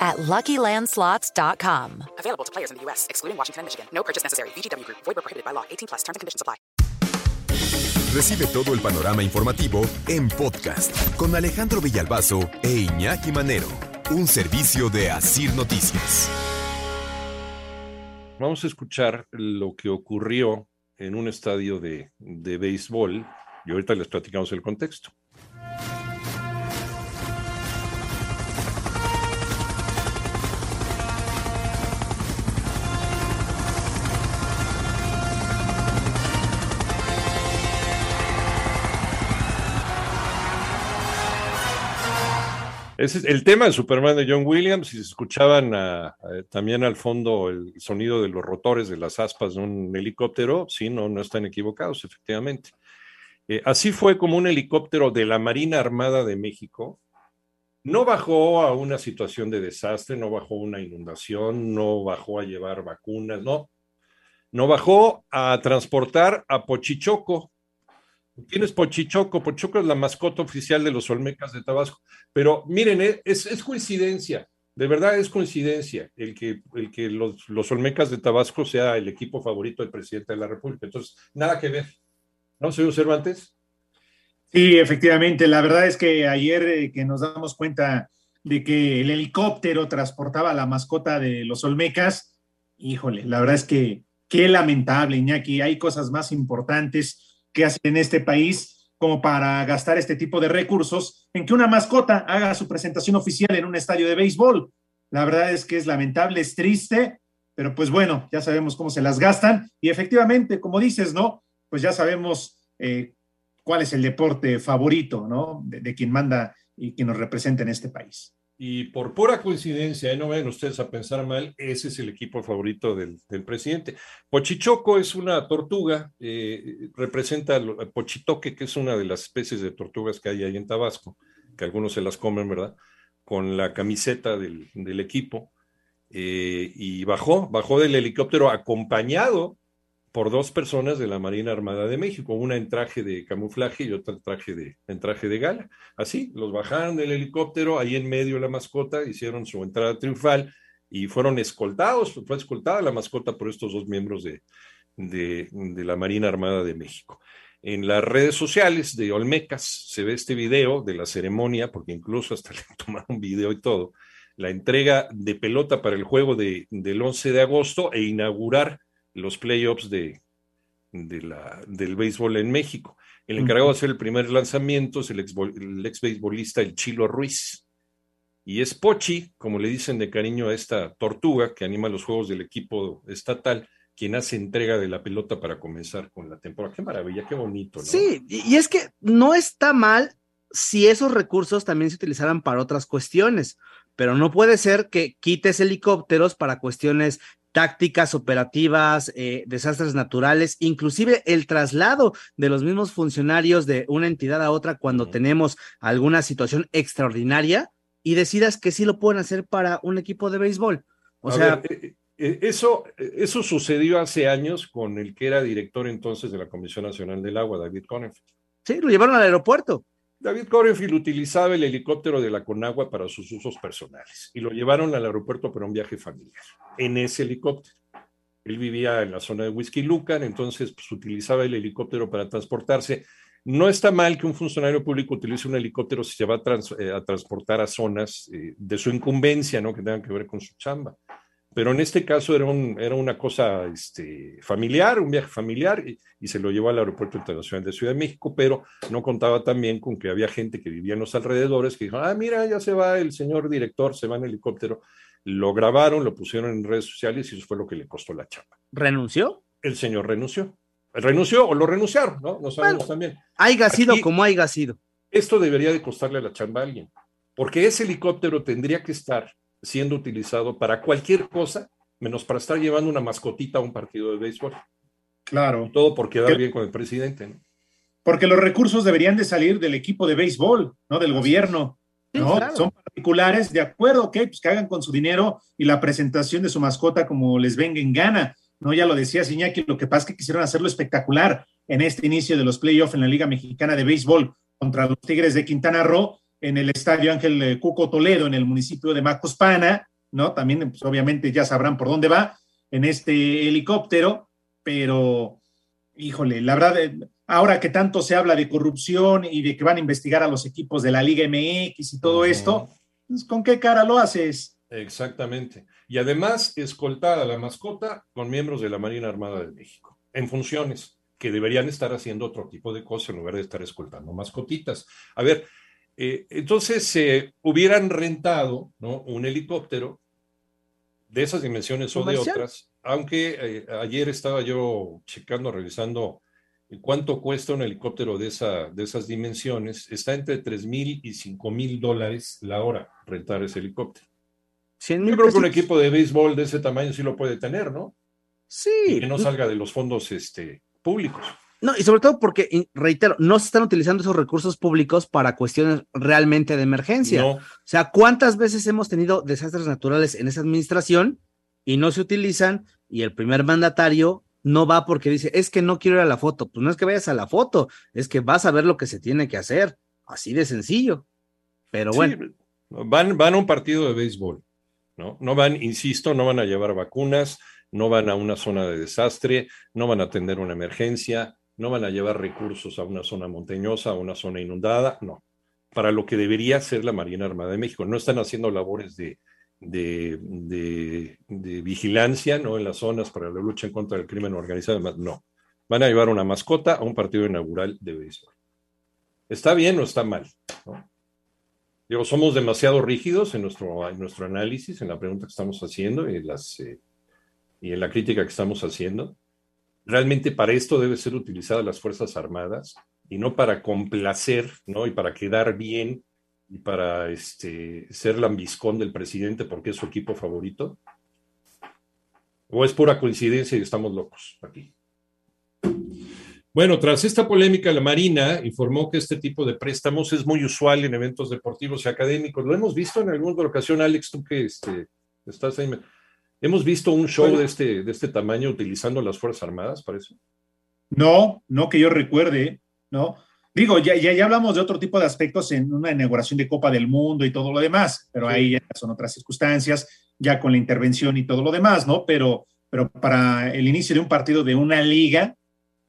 at LuckyLandSlots.com. Available to players in the U.S., excluding Washington and Michigan. No purchase necessary. VGW Group. Void prohibited by law. 18 plus. Terms and conditions apply. Recibe todo el panorama informativo en podcast con Alejandro Villalbazo e Iñaki Manero. Un servicio de Asir Noticias. Vamos a escuchar lo que ocurrió en un estadio de, de béisbol y ahorita les platicamos el contexto. Ese es el tema de Superman de John Williams, si se escuchaban a- a- también al fondo el sonido de los rotores de las aspas de un helicóptero, sí, no, no están equivocados, efectivamente. Eh, así fue como un helicóptero de la Marina Armada de México no bajó a una situación de desastre, no bajó a una inundación, no bajó a llevar vacunas, no. No bajó a transportar a Pochichoco. ¿Quién es Pochichoco? Pochichoco es la mascota oficial de los Olmecas de Tabasco. Pero miren, eh, es, es coincidencia, de verdad es coincidencia el que, el que los, los Olmecas de Tabasco sea el equipo favorito del presidente de la República. Entonces, nada que ver. ¿No, señor Cervantes? Sí, efectivamente. La verdad es que ayer eh, que nos damos cuenta de que el helicóptero transportaba a la mascota de los Olmecas, híjole, la verdad es que qué lamentable, Iñaki. Hay cosas más importantes que hacen en este país como para gastar este tipo de recursos en que una mascota haga su presentación oficial en un estadio de béisbol. La verdad es que es lamentable, es triste, pero pues bueno, ya sabemos cómo se las gastan y efectivamente, como dices, ¿no? Pues ya sabemos eh, cuál es el deporte favorito, ¿no? De, de, quien manda y quien nos representa en este país. Y por pura coincidencia, ¿eh? no vayan ustedes a pensar mal, ese es el equipo favorito del, presidente. Pochichoco es una tortuga, eh, representa el pochitoque, que es una de las especies de tortugas que hay ahí en Tabasco, que algunos se las comen, ¿verdad? Con la camiseta del, del equipo. Eh, y bajó, bajó del helicóptero acompañado por dos personas de la Marina Armada de México, una en traje de camuflaje y otra en traje de, traje de gala. Así, los bajaron del helicóptero, ahí en medio la mascota, hicieron su entrada triunfal y fueron escoltados, fue escoltada la mascota por estos dos miembros de, de, de la Marina Armada de México. En las redes sociales de Olmecas se ve este video de la ceremonia, porque incluso hasta le tomaron video y todo, la entrega de pelota para el juego de, del 11 de agosto e inaugurar los playoffs de, de la, del béisbol en México. El encargado uh -huh. de hacer el primer lanzamiento es el ex, el ex beisbolista El Chilo Ruiz. Y es Pochi, como le dicen de cariño a esta tortuga que anima los juegos del equipo estatal, quien hace entrega de la pelota para comenzar con la temporada. Qué maravilla, qué bonito, ¿no? Sí, y es que no está mal si esos recursos también se utilizaran para otras cuestiones, pero no puede ser que quites helicópteros para cuestiones tácticas operativas, eh, desastres naturales, inclusive el traslado de los mismos funcionarios de una entidad a otra cuando tenemos alguna situación extraordinaria y decidas que sí lo pueden hacer para un equipo de béisbol. O a sea, ver, eh, eso, eso sucedió hace años con el que era director entonces de la Comisión Nacional del Agua, David Conniff. Sí, lo llevaron al aeropuerto. David Copperfield utilizaba el helicóptero de la Conagua para sus usos personales y lo llevaron al aeropuerto para un viaje familiar en ese helicóptero. Él vivía en la zona de Whisky Lucan, entonces pues, utilizaba el helicóptero para transportarse. No está mal que un funcionario público utilice un helicóptero si se va a, eh, transportar a zonas eh, de su incumbencia, ¿no? que tengan que ver con su chamba. Pero en este caso era, un, era una cosa este, familiar, un viaje familiar, y, y, se lo llevó al Aeropuerto Internacional de Ciudad de México, pero no contaba también con que había gente que vivía en los alrededores que dijo, ah, mira, ya se va el señor director, se va en helicóptero. Lo grabaron, lo pusieron en redes sociales y eso fue lo que le costó la chamba. ¿Renunció? El señor renunció. Renunció o lo renunciaron, ¿no? No sabemos bueno, también. Haiga sido Aquí, como haya sido. Esto debería de costarle la chamba a alguien, porque ese helicóptero tendría que estar siendo utilizado para cualquier cosa, menos para estar llevando una mascotita a un partido de béisbol. Claro. Todo por quedar bien con el presidente, ¿no? Porque los recursos deberían de salir del equipo de béisbol, ¿no? Del gobierno. ¿no? Sí, claro. Son particulares, de acuerdo, ok, pues que hagan con su dinero y la presentación de su mascota como les venga en gana. ¿no? Ya lo decía Iñaki, lo que pasa es que quisieron hacerlo espectacular en este inicio de los playoffs en la Liga Mexicana de Béisbol contra los Tigres de Quintana Roo en el Estadio Ángel eh, Cuco Toledo, en el municipio de Macuspana, ¿no? También, pues, obviamente, ya sabrán por dónde va en este helicóptero, pero, híjole, la verdad, eh, ahora que tanto se habla de corrupción y de que van a investigar a los equipos de la Liga MX y todo esto, pues, ¿con qué cara lo haces? Exactamente. Y además escoltar a la mascota con miembros de la Marina Armada de México, en funciones que deberían estar haciendo otro tipo de cosas en lugar de estar escoltando mascotitas. A ver, eh, entonces se hubieran rentado ¿no? un helicóptero de esas dimensiones o de otras, aunque eh, ayer estaba yo checando, revisando cuánto cuesta un helicóptero de, esa, de esas dimensiones, está entre 3 mil y 5 mil dólares la hora rentar ese helicóptero. 100 Yo creo que un equipo de béisbol de ese tamaño sí lo puede tener, ¿no? Y Sí. que no salga de los fondos este, públicos. No, y sobre todo porque, reitero, no se están utilizando esos recursos públicos para cuestiones realmente de emergencia. No, O sea, ¿cuántas veces hemos tenido desastres naturales en esa administración y no se utilizan y el primer mandatario no va porque dice, es que no quiero ir a la foto? Pues no es que vayas a la foto, es que vas a ver lo que se tiene que hacer. Así de sencillo. Pero bueno, Sí, van, van a un partido de béisbol, ¿no? No van, insisto, no van a llevar vacunas, no van a una zona de desastre, no van a atender una emergencia, no van a llevar recursos a una zona montañosa, a una zona inundada, no. Para lo que debería ser la Marina Armada de México. No están haciendo labores de, de, de- vigilancia, ¿no? En las zonas para la lucha en contra del crimen organizado, además, no. Van a llevar una mascota a un partido inaugural de béisbol. ¿Está bien o está mal? ¿no? Somos demasiado rígidos en nuestro, en nuestro análisis, en la pregunta que estamos haciendo y las, eh, y en la crítica que estamos haciendo. Realmente para esto debe ser utilizadas las Fuerzas Armadas y no para complacer, ¿no? Y para quedar bien y para este, ser lambiscón del presidente porque es su equipo favorito. ¿O es pura coincidencia y estamos locos aquí? Bueno, tras esta polémica, la Marina informó que este tipo de préstamos es muy usual en eventos deportivos y académicos. Lo hemos visto en alguna ocasión, Alex, tú que este, estás ahí. Hemos visto un show de este, de este tamaño utilizando las Fuerzas Armadas, parece. No, no que yo recuerde, ¿no? Digo, ya, ya, ya hablamos de otro tipo de aspectos en una inauguración de Copa del Mundo y todo lo demás, pero Sí. ahí ya son otras circunstancias, ya con la intervención y todo lo demás, ¿no? Pero, pero para el inicio de un partido de una liga,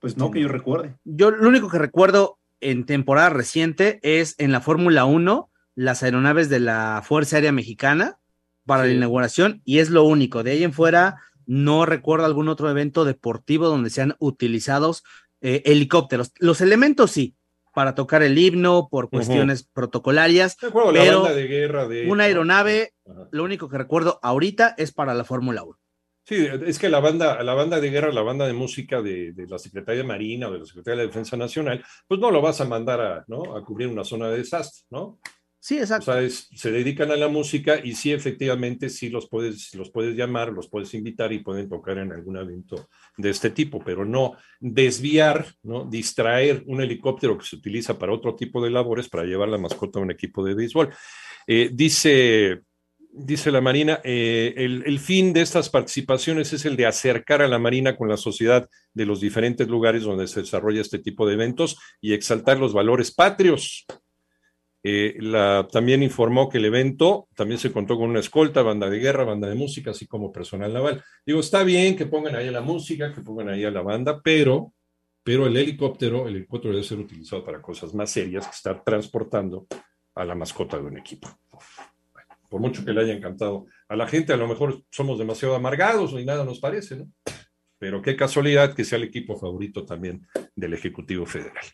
pues no que yo recuerde. yo lo único que recuerdo en temporada reciente es en la Fórmula 1, las aeronaves de la Fuerza Aérea Mexicana para Sí. la inauguración, y es lo único. De ahí en fuera, no recuerdo algún otro evento deportivo donde sean utilizados eh, helicópteros. Los elementos sí, para tocar el himno, por cuestiones protocolarias. Me acuerdo la Pero banda de guerra de. Una aeronave, lo único que recuerdo ahorita es para la Fórmula 1. Sí, es que la banda, la banda de guerra, la banda de música de, de la Secretaría de Marina o de la Secretaría de Defensa Nacional, pues no lo vas a mandar a, ¿no? a cubrir una zona de desastre, ¿no? Sí, O exacto. sea, es- se dedican a la música y sí, efectivamente, sí los puedes, los puedes llamar, los puedes invitar y pueden tocar en algún evento de este tipo, pero no desviar, ¿no? Distraer un helicóptero que se utiliza para otro tipo de labores para llevar la mascota a un equipo de béisbol. Eh, dice, dice la Marina, eh, el, el fin de estas participaciones es el de acercar a la Marina con la sociedad de los diferentes lugares donde se desarrolla este tipo de eventos y exaltar los valores patrios. Eh, la, también informó que el evento también se contó con una escolta, banda de guerra, banda de música, así como personal naval. Digo, está bien que pongan ahí a la música, que pongan ahí a la banda, pero, pero el helicóptero, el helicóptero debe ser utilizado para cosas más serias que estar transportando a la mascota de un equipo. Por mucho que le haya encantado a la gente, a lo mejor somos demasiado amargados y nada nos parece, ¿no? Pero qué casualidad que sea el equipo favorito también del Ejecutivo Federal.